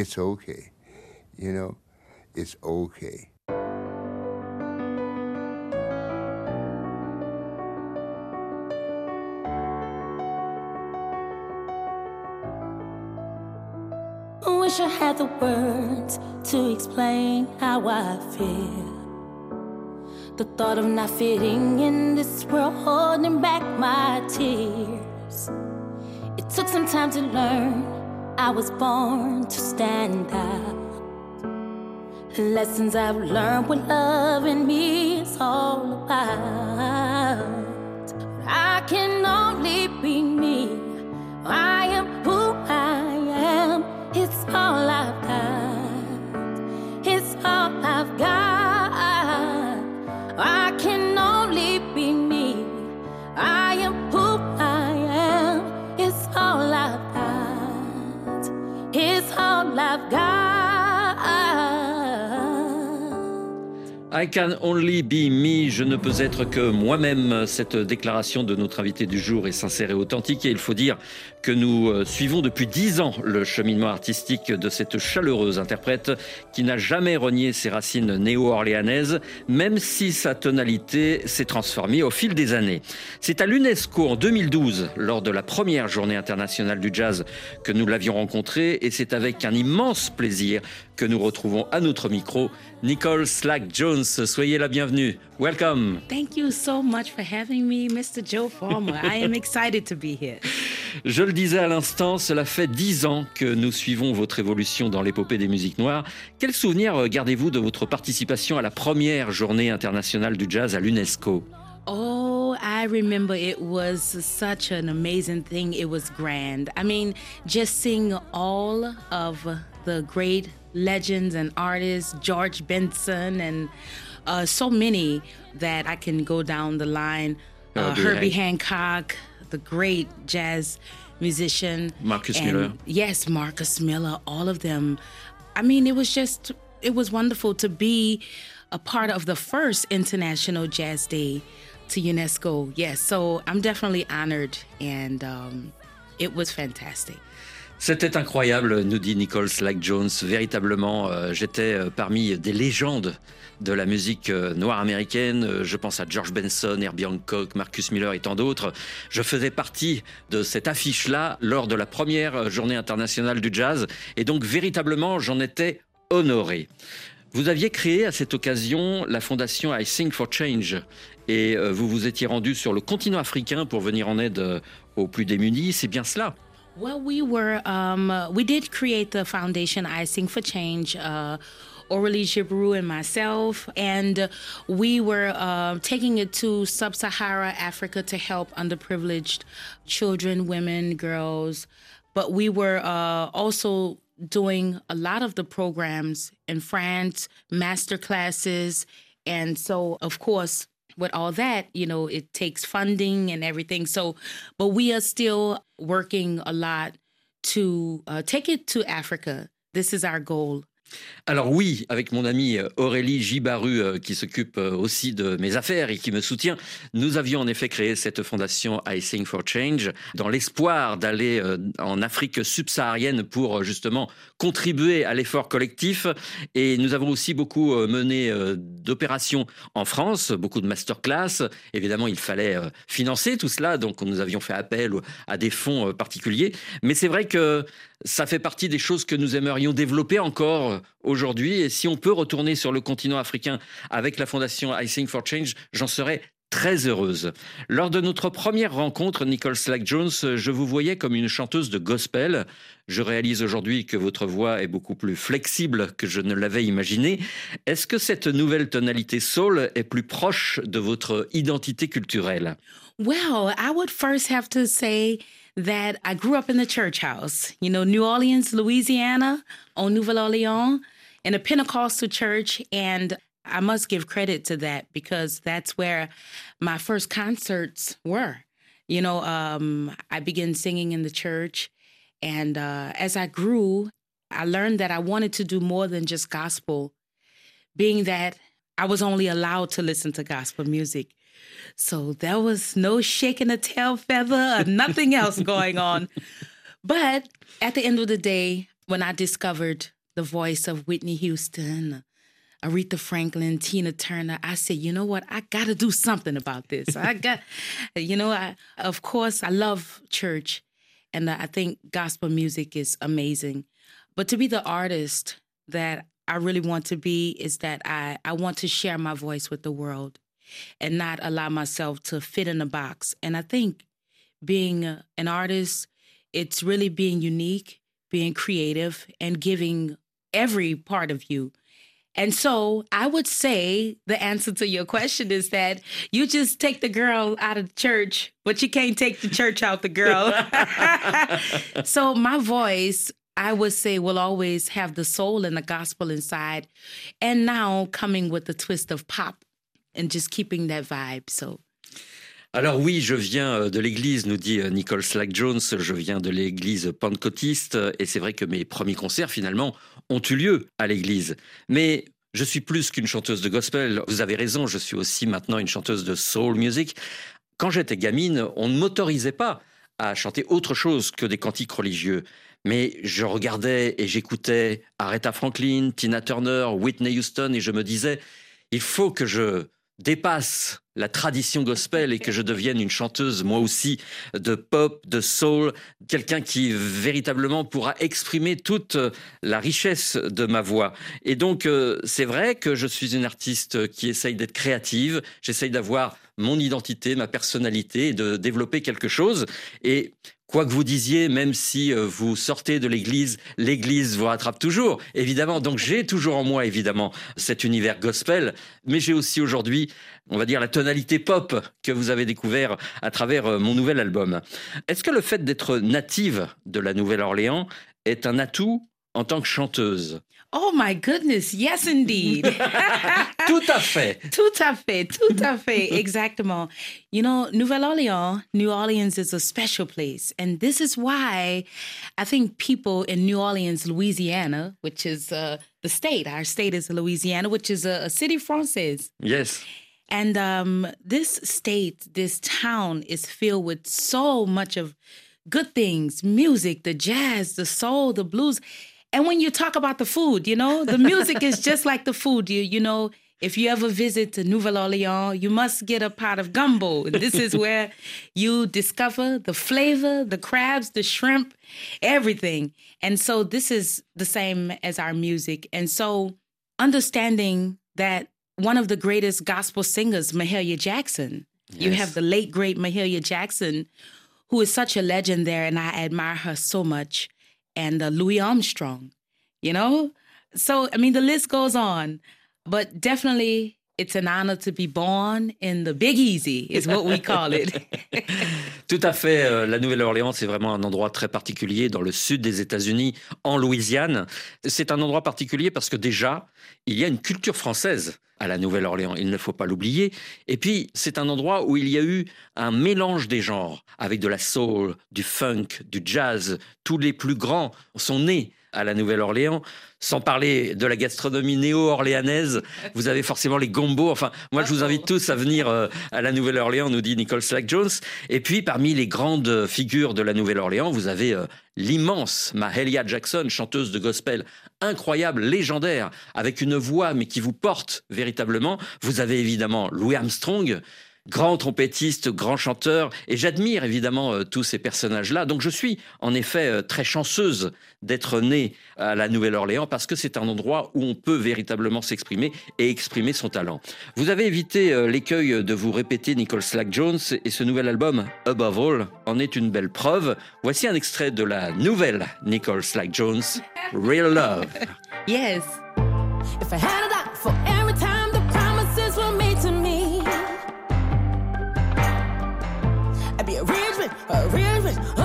it's okay. You know, it's okay. I wish I had the words to explain how I feel. The thought of not fitting in this world holding back my tears. It took some time to learn I was born to stand out. Lessons I've learned what love me is all about. I can only be me. I am who I am. It's all I've I can only be me, je ne peux être que moi-même. Cette déclaration de notre invité du jour est sincère et authentique et il faut dire que nous euh, suivons depuis dix ans le cheminement artistique de cette chaleureuse interprète qui n'a jamais renié ses racines néo-orléanaises, même si sa tonalité s'est transformée au fil des années. C'est à l'UNESCO en 2012, lors de la première journée internationale du jazz, que nous l'avions rencontrée et c'est avec un immense plaisir que nous retrouvons à notre micro Nicole Slack Jones. Soyez la bienvenue. Welcome. Thank you so much for having me, Mr. Joe Farmer. I am excited to be here. Je le disais à l'instant, cela fait dix ans que nous suivons votre évolution dans l'épopée des musiques noires. Quel souvenir gardez-vous de votre participation à la première journée internationale du jazz à l'UNESCO? Oh, I remember it was such an amazing thing. It was grand. I mean, just seeing all of the great legends and artists, George Benson, and uh, so many that I can go down the line. Uh, Herbie Hancock. Hancock, the great jazz musician. Marcus and- Miller. Yes, Marcus Miller, all of them. I mean, it was just, it was wonderful to be a part of the first International Jazz Day to UNESCO. Yes, so I'm definitely honored and um, it was fantastic. C'était incroyable, nous dit Nicole Slack Jones. Véritablement, euh, j'étais euh, parmi des légendes de la musique euh, noire américaine. Je pense à George Benson, Herbie Hancock, Marcus Miller et tant d'autres. Je faisais partie de cette affiche-là lors de la première journée internationale du jazz. Et donc, véritablement, j'en étais honoré. Vous aviez créé à cette occasion la fondation I Sing for Change et vous vous étiez rendu sur le continent africain pour venir en aide aux plus démunis. C'est bien cela Well, we were, um, uh, we did create the foundation I Sing for Change. Uh, Aurelie Gibrou and myself, and we were uh, taking it to sub Sahara Africa to help underprivileged children, women, girls. But we were uh, also doing a lot of the programs in France, master classes. And so, of course, with all that, you know, it takes funding and everything. So, but we are still working a lot to uh, take it to Africa. This is our goal. Alors oui, avec mon amie euh, Aurélie Gibaru, euh, qui s'occupe euh, aussi de mes affaires et qui me soutient, nous avions en effet créé cette fondation I for Change dans l'espoir d'aller en Afrique subsaharienne pour justement contribuer à l'effort collectif. Et nous avons aussi beaucoup mené d'opérations en France, beaucoup de masterclass. Évidemment, il fallait financer tout cela, donc nous avions fait appel à des fonds particuliers. Mais c'est vrai que ça fait partie des choses que nous aimerions développer encore aujourd'hui. Et si on peut retourner sur le continent africain avec la fondation I Sing for Change, j'en serais très heureuse. Lors de notre première rencontre, Nicole Slack Jones, je vous voyais comme une chanteuse de gospel. Je réalise aujourd'hui que votre voix est beaucoup plus flexible que je ne l'avais imaginé. Est-ce que cette nouvelle tonalité soul est plus proche de votre identité culturelle? Well, I would first have to say that I grew up in the church house, you know, New Orleans, Louisiana, on Nouvelle Orleans, in a Pentecostal church. And I must give credit to that because that's where my first concerts were. You know, um, I began singing in the church. And uh, as I grew, I learned that I wanted to do more than just gospel, being that I was only allowed to listen to gospel music. So there was no shaking a tail feather or nothing else going on. But at the end of the day, when I discovered the voice of Whitney Houston, Aretha Franklin, Tina Turner, I said, you know what? I got to do something about this. I got, you know, I, of course, I love church and I think gospel music is amazing. But to be the artist that I really want to be is that I, I want to share my voice with the world and not allow myself to fit in a box. And I think being an artist, it's really being unique, being creative, and giving every part of you. And so I would say the answer to your question is that you just take the girl out of the church, but you can't take the church out the girl. so my voice, I would say, will always have the soul and the gospel inside. And now coming with the twist of pop and just keeping that vibe. Alors oui, je viens euh, de l'église, nous dit euh, Nicole Slack Jones, je viens de l'église pentecôtiste, et c'est vrai que mes premiers concerts finalement ont eu lieu à l'église. Mais je suis plus qu'une chanteuse de gospel, vous avez raison, je suis aussi maintenant une chanteuse de soul music. Quand j'étais gamine, on ne m'autorisait pas à chanter autre chose que des cantiques religieux. Mais je regardais et j'écoutais Aretha Franklin, Tina Turner, Whitney Houston, et je me disais, il faut que je dépasse la tradition gospel et que je devienne une chanteuse moi aussi de pop, de soul, quelqu'un qui véritablement pourra exprimer toute la richesse de ma voix. Et donc euh, c'est vrai que je suis une artiste qui essaye d'être créative, j'essaye d'avoir mon identité, ma personnalité et de développer quelque chose. Et quoi que vous disiez, même si euh, vous sortez de l'église, l'église vous rattrape toujours, évidemment. Donc j'ai toujours en moi, évidemment, cet univers gospel, mais j'ai aussi aujourd'hui, on va dire, la tonalité pop que vous avez découvert à travers euh, mon nouvel album. Est-ce que le fait d'être native de la Nouvelle-Orléans est un atout en tant que chanteuse? Oh my goodness, yes indeed. tout à fait. Tout à fait, tout à fait, exactement. You know, Nouvelle-Orléans, New Orleans is a special place. And this is why I think people in New Orleans, Louisiana, which is uh, the state, our state is Louisiana, which is a, a city française. Yes. And um, this state, this town is filled with so much of good things music, the jazz, the soul, the blues. And when you talk about the food, you know, the music is just like the food. You, you know, if you ever visit Nouvelle Orleans, you must get a pot of gumbo. This is where you discover the flavor, the crabs, the shrimp, everything. And so this is the same as our music. And so understanding that one of the greatest gospel singers, Mahalia Jackson, yes. you have the late, great Mahalia Jackson, who is such a legend there, and I admire her so much and uh, Louis Armstrong, you know? So, I mean, the list goes on, but definitely it's an honor to be born in the Big Easy, is what we call it. Tout à fait. Euh, la Nouvelle-Orléans, c'est vraiment un endroit très particulier dans le sud des États-Unis, en Louisiane. C'est un endroit particulier parce que déjà, il y a une culture française à la Nouvelle-Orléans, il ne faut pas l'oublier. Et puis, c'est un endroit où il y a eu un mélange des genres, avec de la soul, du funk, du jazz. Tous les plus grands sont nés à la Nouvelle-Orléans. Sans parler de la gastronomie néo-orléanaise, vous avez forcément les gombos. Enfin, moi, je vous invite tous à venir euh, à la Nouvelle-Orléans, nous dit Nicole Slack Jones. Et puis, parmi les grandes figures de la Nouvelle-Orléans, vous avez euh, l'immense Mahalia Jackson, chanteuse de gospel incroyable, légendaire, avec une voix mais qui vous porte véritablement. Vous avez évidemment Louis Armstrong, grand trompettiste, grand chanteur, et j'admire évidemment euh, tous ces personnages-là. Donc je suis en effet euh, très chanceuse d'être née à la Nouvelle-Orléans parce que c'est un endroit où on peut véritablement s'exprimer et exprimer son talent. Vous avez évité euh, l'écueil de vous répéter Nicole Slack Jones et ce nouvel album Above All en est une belle preuve. Voici un extrait de la nouvelle Nicole Slack Jones, Real Love. Yes. A real.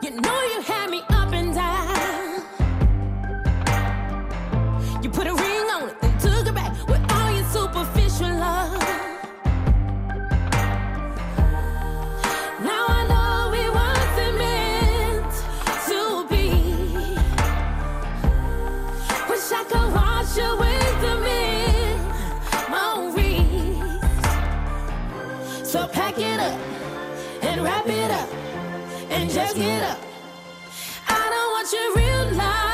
You know you had me real love.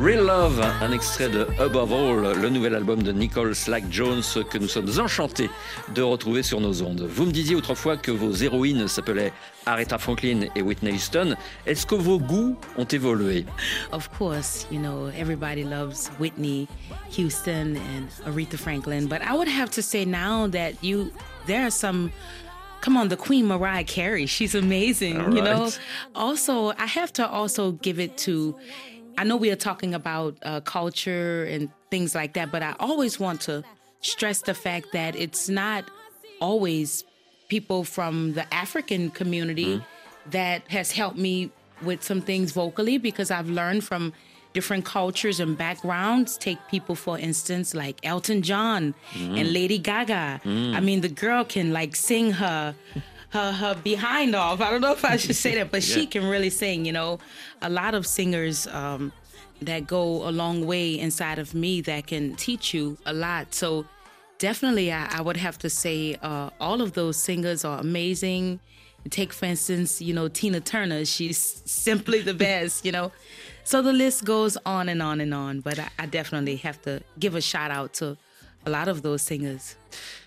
Real Love, un extrait de Above All, le nouvel album de Nicole Slack Jones que nous sommes enchantés de retrouver sur nos ondes. Vous me disiez autrefois que vos héroïnes s'appelaient Aretha Franklin et Whitney Houston. Est-ce que vos goûts ont évolué? Of course, you know, everybody loves Whitney Houston and Aretha Franklin, but I would have to say now that you there are some come on, the Queen Mariah Carey, she's amazing, All you know. Also, I have to also give it to I know we are talking about uh, culture and things like that, but I always want to stress the fact that it's not always people from the African community that has helped me with some things vocally because I've learned from different cultures and backgrounds. Take people, for instance, like Elton John and Lady Gaga. I mean, the girl can like sing her. Her, her behind off. I don't know if I should say that, but she can really sing. You know, a lot of singers um, that go a long way inside of me that can teach you a lot. So definitely I, I would have to say uh, all of those singers are amazing take for instance you know tina turner she's simply the best you know so the list goes on and on and on but I, I definitely have to give a shout out to a lot of those singers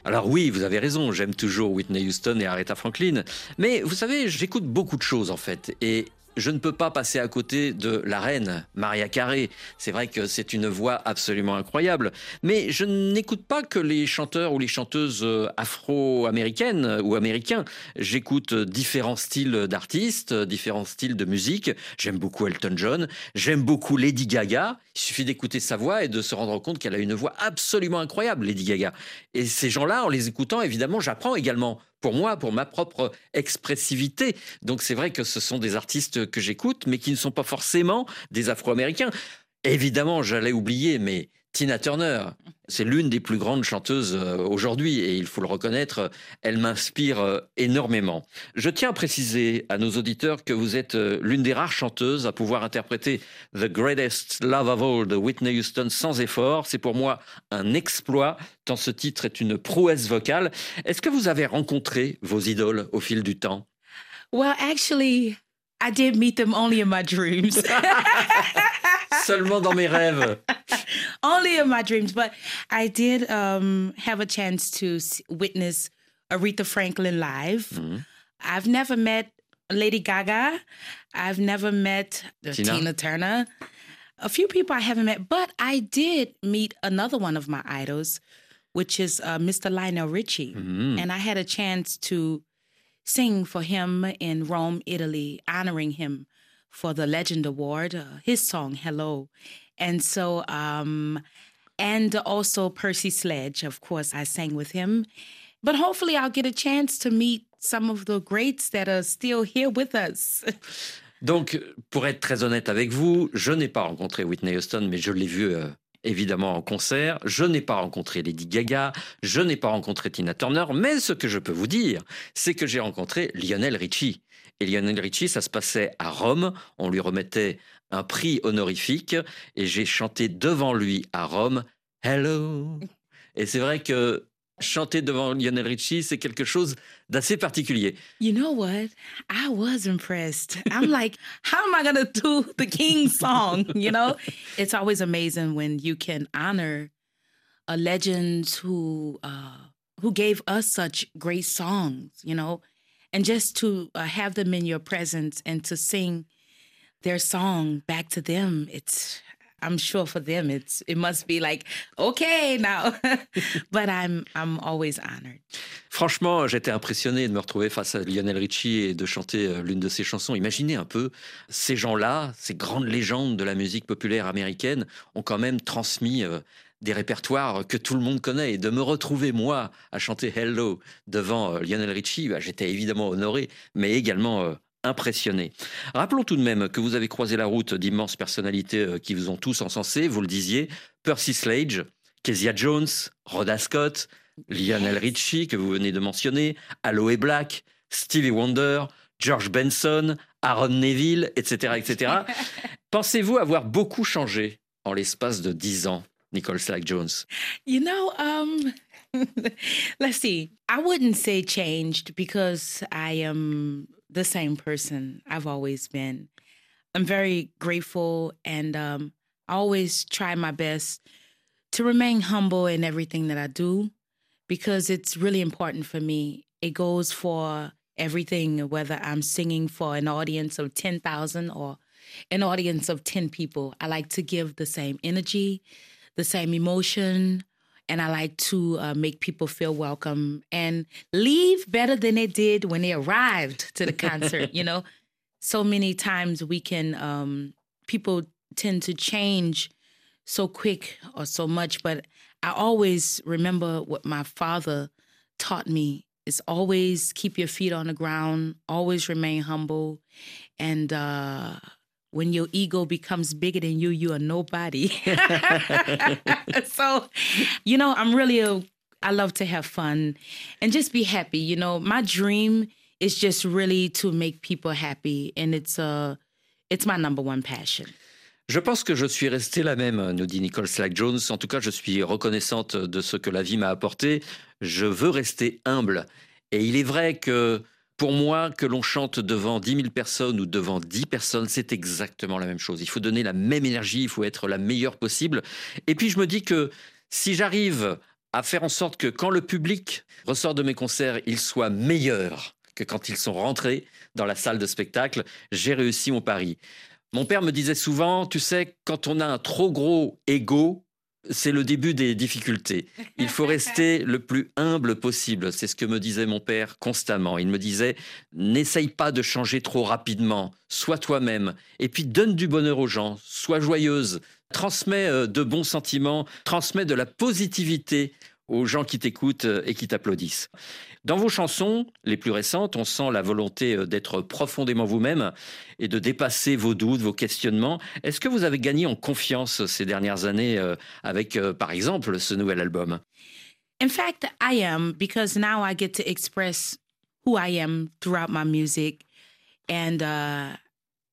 Alors oui, vous avez raison, j'aime toujours Whitney Houston et Aretha Franklin. Mais vous savez, j'écoute beaucoup de choses en fait. Et je ne peux pas passer à côté de la reine, Maria Carey. C'est vrai que c'est une voix absolument incroyable. Mais je n'écoute pas que les chanteurs ou les chanteuses euh, afro-américaines ou américains. J'écoute différents styles d'artistes, différents styles de musique. J'aime beaucoup Elton John. J'aime beaucoup Lady Gaga. Il suffit d'écouter sa voix et de se rendre compte qu'elle a une voix absolument incroyable, Lady Gaga. Et ces gens-là, en les écoutant, évidemment, j'apprends également pour moi, pour ma propre expressivité. Donc c'est vrai que ce sont des artistes que j'écoute, mais qui ne sont pas forcément des Afro-Américains. Évidemment, j'allais oublier, mais Tina Turner, c'est l'une des plus grandes chanteuses euh, aujourd'hui et il faut le reconnaître, elle m'inspire euh, énormément. Je tiens à préciser à nos auditeurs que vous êtes euh, l'une des rares chanteuses à pouvoir interpréter The Greatest Love of All de Whitney Houston sans effort. C'est pour moi un exploit tant ce titre est une prouesse vocale. Est-ce que vous avez rencontré vos idoles au fil du temps? Well actually i did meet them only in my dreams Seulement dans mes rêves. only in my dreams but i did um, have a chance to witness aretha franklin live. I've never met lady gaga. I've never met Tina? tina turner. A few people i haven't met but i did meet another one of my idols which is uh, mr lionel richie. And i had a chance to sing for him in rome italy honoring him for the legend award uh, his song hello. And so um and also percy sledge of course i sang with him. But hopefully i'll get a chance to meet some of the greats that are still here with us. Donc, pour être très honnête avec vous, je n'ai pas rencontré Whitney Houston, mais je l'ai vu euh, évidemment en concert. Je n'ai pas rencontré Lady Gaga, je n'ai pas rencontré Tina Turner, mais ce que je peux vous dire, c'est que j'ai rencontré Lionel Richie. Et Lionel Richie, ça se passait à Rome. On lui remettait un prix honorifique et j'ai chanté devant lui à Rome Hello. Et c'est vrai que chanter devant Lionel Richie, c'est quelque chose d'assez particulier. You know what? I was impressed. I'm like, how am I going to do the King's song? You know, it's always amazing when you can honor a legend who uh, who gave us such great songs. You know, and just to uh, have them in your presence and to sing their song back to them, it's I'm sure for them it's it must be like okay now, but I'm I'm always honored. Franchement, j'étais impressionné de me retrouver face à Lionel Richie et de chanter euh, l'une de ses chansons. Imaginez un peu, ces gens-là, ces grandes légendes de la musique populaire américaine, ont quand même transmis euh, des répertoires que tout le monde connaît. Et de me retrouver, moi, à chanter Hello devant euh, Lionel Richie, bah, j'étais évidemment honoré, mais également impressionné. Rappelons tout de même que vous avez croisé la route d'immenses personnalités euh, qui vous ont tous encensé, vous le disiez, Percy Slade, Kezia Jones, Rhoda Scott, Lionel Richie, que vous venez de mentionner, Aloe Black, Stevie Wonder, George Benson, Aaron Neville, etc. etc. Pensez-vous avoir beaucoup changé en l'espace de dix ans, Nicole Slack Jones You know, um, let's see. I wouldn't say changed because I am the same person I've always been. I'm very grateful and um, I always try my best to remain humble in everything that I do because it's really important for me. It goes for everything, whether I'm singing for an audience of 10,000 or an audience of 10 people. I like to give the same energy, the same emotion, and I like to uh, make people feel welcome and leave better than they did when they arrived to the concert. you know, so many times we can um, people tend to change so quick or so much, but I always remember what my father taught me is always keep your feet on the ground, always remain humble, and uh, when your ego becomes bigger than you, you are nobody. so, you know, I'm really a, I love to have fun and just be happy. You know, my dream is just really to make people happy, and it's uh, it's my number one passion. Je pense que je suis restée la même, nous dit Nicole Slack Jones. En tout cas, je suis reconnaissante de ce que la vie m'a apporté. Je veux rester humble. Et il est vrai que pour moi, que l'on chante devant 10 000 personnes ou devant 10 personnes, c'est exactement la même chose. Il faut donner la même énergie, il faut être la meilleure possible. Et puis je me dis que si j'arrive à faire en sorte que quand le public ressort de mes concerts, il soit meilleur que quand ils sont rentrés dans la salle de spectacle, j'ai réussi mon pari. Mon père me disait souvent, tu sais, quand on a un trop gros ego, c'est le début des difficultés. Il faut rester le plus humble possible. C'est ce que me disait mon père constamment. Il me disait, n'essaye pas de changer trop rapidement. Sois toi-même. Et puis donne du bonheur aux gens. Sois joyeuse. Transmets euh, de bons sentiments. Transmets de la positivité aux gens qui t'écoutent euh, et qui t'applaudissent. Dans vos chansons les plus récentes, on sent la volonté euh, d'être profondément vous-même et de dépasser vos doutes, vos questionnements. Est-ce que vous avez gagné en confiance ces dernières années euh, avec, par exemple, ce nouvel album? In fact, I am because now I get to express who I am throughout my music. And uh,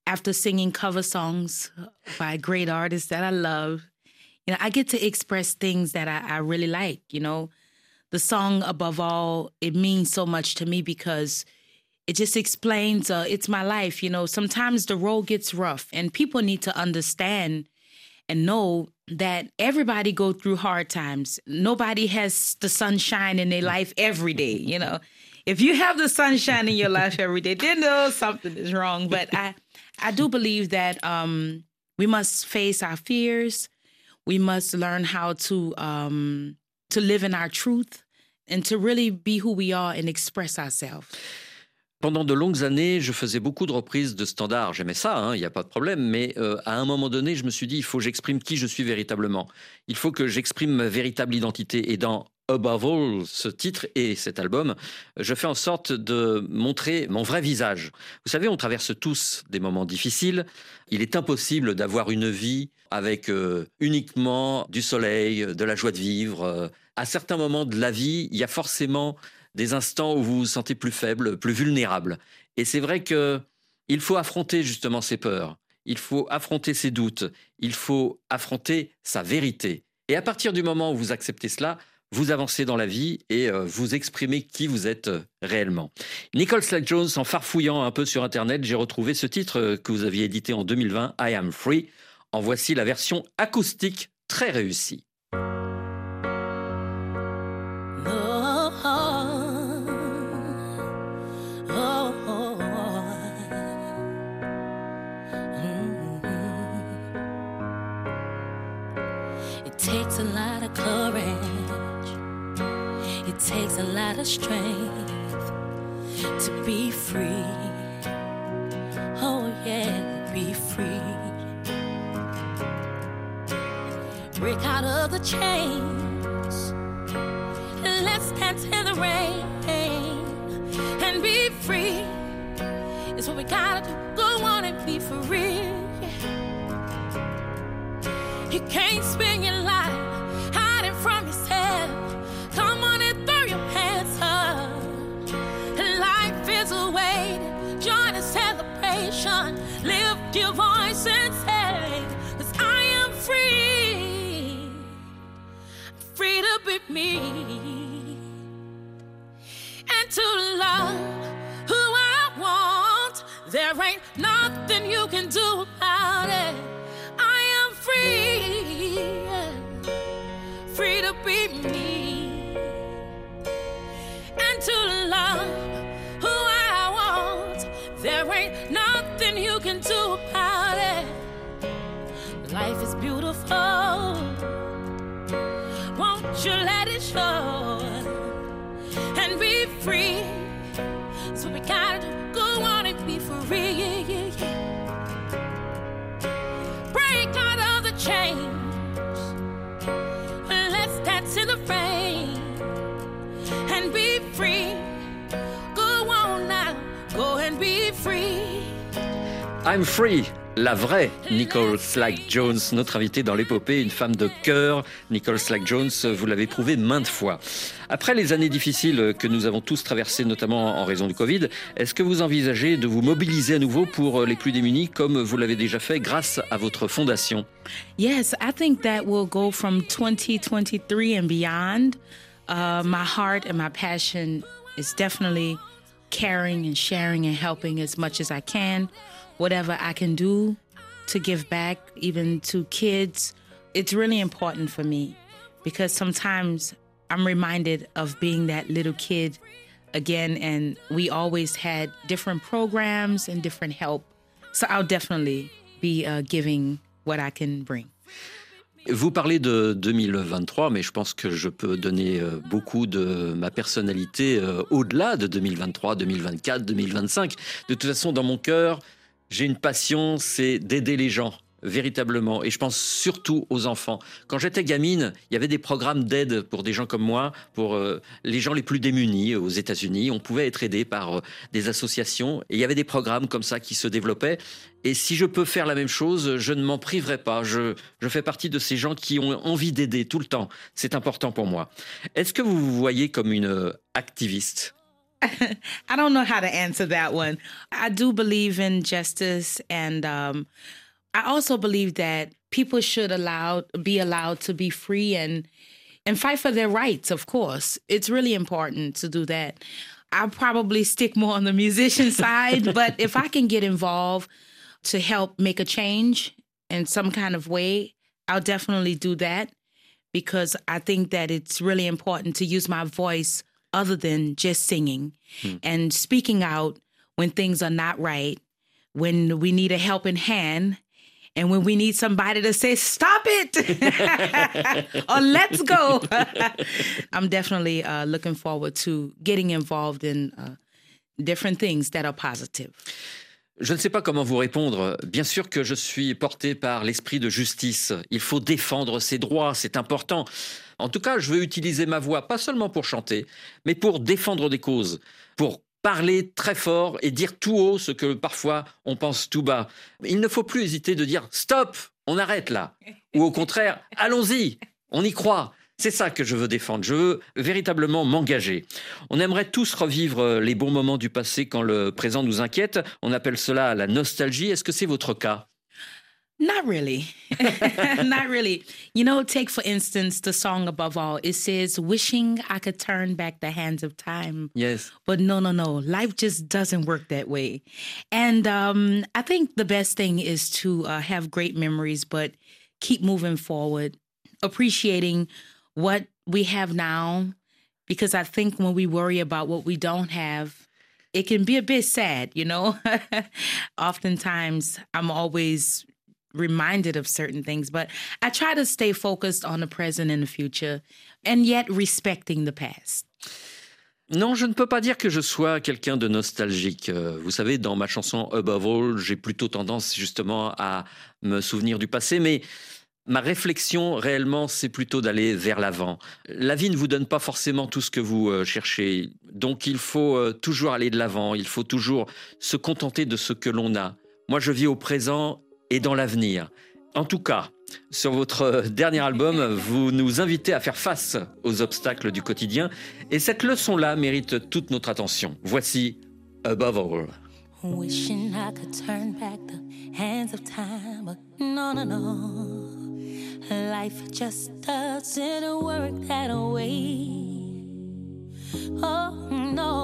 after singing cover songs by great artists that I love, you know, I get to express things that I, I really like. You know, the song above all, it means so much to me because it just explains uh, it's my life. You know, sometimes the road gets rough, and people need to understand and know that everybody go through hard times. Nobody has the sunshine in their life every day. You know, if you have the sunshine in your life every day, then know something is wrong. But I, I do believe that um, we must face our fears we must learn how to um, to live in our truth and to really be who we are and express ourselves. Pendant de longues années, je faisais beaucoup de reprises de standards. J'aimais ça, hein, il n'y a pas de problème. Mais euh, à un moment donné, je me suis dit, il faut que j'exprime qui je suis véritablement. Il faut que j'exprime ma véritable identité. Et dans Above All, ce titre et cet album, je fais en sorte de montrer mon vrai visage. Vous savez, on traverse tous des moments difficiles. Il est impossible d'avoir une vie avec euh, uniquement du soleil, de la joie de vivre. À certains moments de la vie, il y a forcément des instants où vous vous sentez plus faible, plus vulnérable. Et c'est vrai que il faut affronter justement ces peurs. il faut affronter ses doutes, il faut affronter sa vérité. Et à partir du moment où vous acceptez cela, vous avancez dans la vie et euh, vous exprimez qui vous êtes euh, réellement. Nicole Slack Jones, en farfouillant un peu sur Internet, j'ai retrouvé ce titre euh, que vous aviez édité en 2020, I Am Free. En voici la version acoustique très réussie. Takes a strength to be free. Oh, yeah, be free. Break out of the chains. Let's dance in the rain and be free. It's what we gotta do. Go on and be free. You can't spend your life me. And to love who I want. There ain't nothing you can do about it. I am free, free to be me, and to love and be free? So we gotta. Go on and be free. Break out of the chains. Let's dance in the rain and be free. Go on now, go and be free. I'm free. La vraie Nicole Slack Jones, notre invitée dans l'épopée, une femme de cœur. Nicole Slack Jones, vous l'avez prouvé maintes fois. Après les années difficiles que nous avons tous traversées, notamment en raison du Covid, est-ce que vous envisagez de vous mobiliser à nouveau pour les plus démunis, comme vous l'avez déjà fait grâce à votre fondation? Yes, I think that will go from 2023 and beyond. Uh, my heart and my passion is definitely caring and sharing and helping as much as I can. Whatever I can do to give back, even to kids, it's really important for me because sometimes I'm reminded of being that little kid again, and we always had different programs and different help. So I'll definitely be uh, giving what I can bring. Vous parlez de 2023, mais je pense que je peux donner euh, beaucoup de ma personnalité euh, au-delà de 2023, 2024, 2025. De toute façon, dans mon cœur, j'ai une passion, c'est d'aider les gens véritablement. Et je pense surtout aux enfants. Quand j'étais gamine, il y avait des programmes d'aide pour des gens comme moi, pour euh, les gens les plus démunis aux États-Unis. On pouvait être aidé par euh, des associations. Et il y avait des programmes comme ça qui se développaient. Et si je peux faire la même chose, je ne m'en priverai pas. Je, fais partie de ces gens qui ont envie d'aider tout le temps. C'est important pour moi. Est-ce que vous vous voyez comme une euh, activiste? I don't know how to answer that one. I do believe in justice, and um, I also believe that people should allow be allowed to be free and and fight for their rights. Of course, it's really important to do that. I'll probably stick more on the musician side, but if I can get involved to help make a change in some kind of way, I'll definitely do that because I think that it's really important to use my voice other than just singing and speaking out when things are not right, when we need a helping hand, and when we need somebody to say, stop it or let's go. I'm definitely uh, looking forward to getting involved in uh, different things that are positive. Je ne sais pas comment vous répondre. Bien sûr que je suis porté par l'esprit de justice. Il faut défendre ses droits, c'est important. En tout cas, je veux utiliser ma voix, pas seulement pour chanter, mais pour défendre des causes, pour parler très fort et dire tout haut ce que parfois on pense tout bas. Il ne faut plus hésiter de dire stop, on arrête là. Ou au contraire, allons-y, on y croit. C'est ça que je veux défendre. Je veux véritablement m'engager. On aimerait tous revivre les bons moments du passé quand le présent nous inquiète. On appelle cela la nostalgie. Est-ce que c'est votre cas? Not really. Not really. You know, take for instance the song Above All. It says, Wishing I could turn back the hands of time. Yes. But no, no, no. Life just doesn't work that way. And um, I think the best thing is to uh, have great memories, but keep moving forward, appreciating what we have now. Because I think when we worry about what we don't have, it can be a bit sad, you know? Oftentimes, I'm always reminded of certain things, but I try to stay focused on the present and the future and yet respecting the past. Non, je ne peux pas dire que je sois quelqu'un de nostalgique. Euh, Vous savez, dans ma chanson Above All, j'ai plutôt tendance justement à me souvenir du passé, mais ma réflexion réellement, c'est plutôt d'aller vers l'avant. La vie ne vous donne pas forcément tout ce que vous euh, cherchez, donc il faut euh, toujours aller de l'avant, il faut toujours se contenter de ce que l'on a. Moi, je vis au présent et dans l'avenir. En tout cas, sur votre euh, dernier album, vous nous invitez à faire face aux obstacles du quotidien et cette leçon-là mérite toute notre attention. Voici Above All. Wishing I could turn back the hands of time, but no, no, no. Life just doesn't work that way. Oh, no.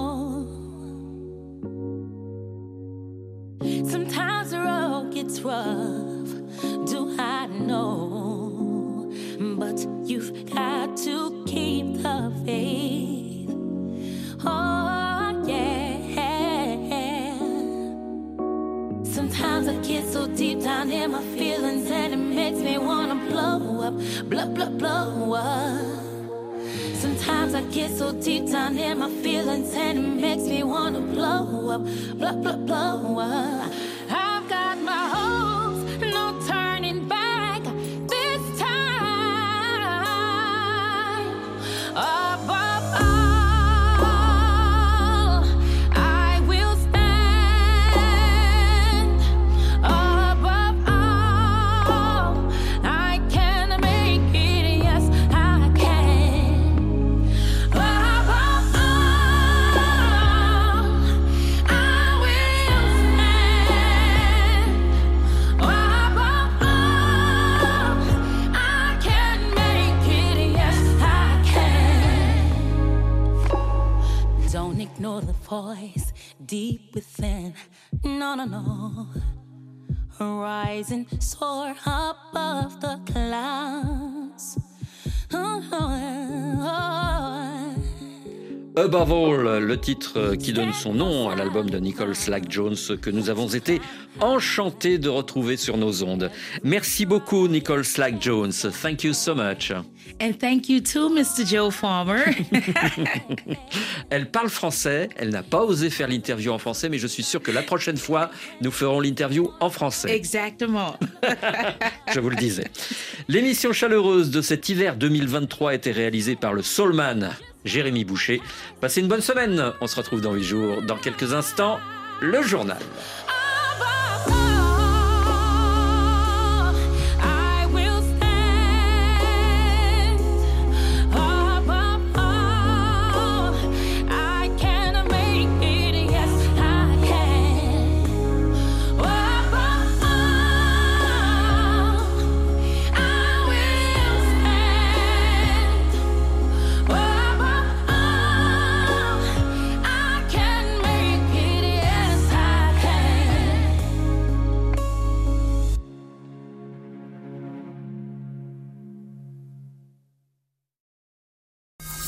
Blah, blow, blow up. Sometimes I get so deep down in my feelings and it makes me wanna blow up, blah, blah, blow up. No, no, no. Rise and soar above the clouds. Oh, oh, oh. Above All, le titre qui donne son nom à l'album de Nicole Slack Jones que nous avons été enchantés de retrouver sur nos ondes. Merci beaucoup Nicole Slack Jones. Thank you so much. And thank you too, Mr. Joe Farmer. Elle parle français, elle n'a pas osé faire l'interview en français, mais je suis sûr que la prochaine fois, nous ferons l'interview en français. exactement. Je vous le disais. L'émission chaleureuse de cet hiver 2023 a été réalisée par le Soulman Jérémy Boucher. Passez une bonne semaine. On se retrouve dans 8 jours. Dans quelques instants, le journal.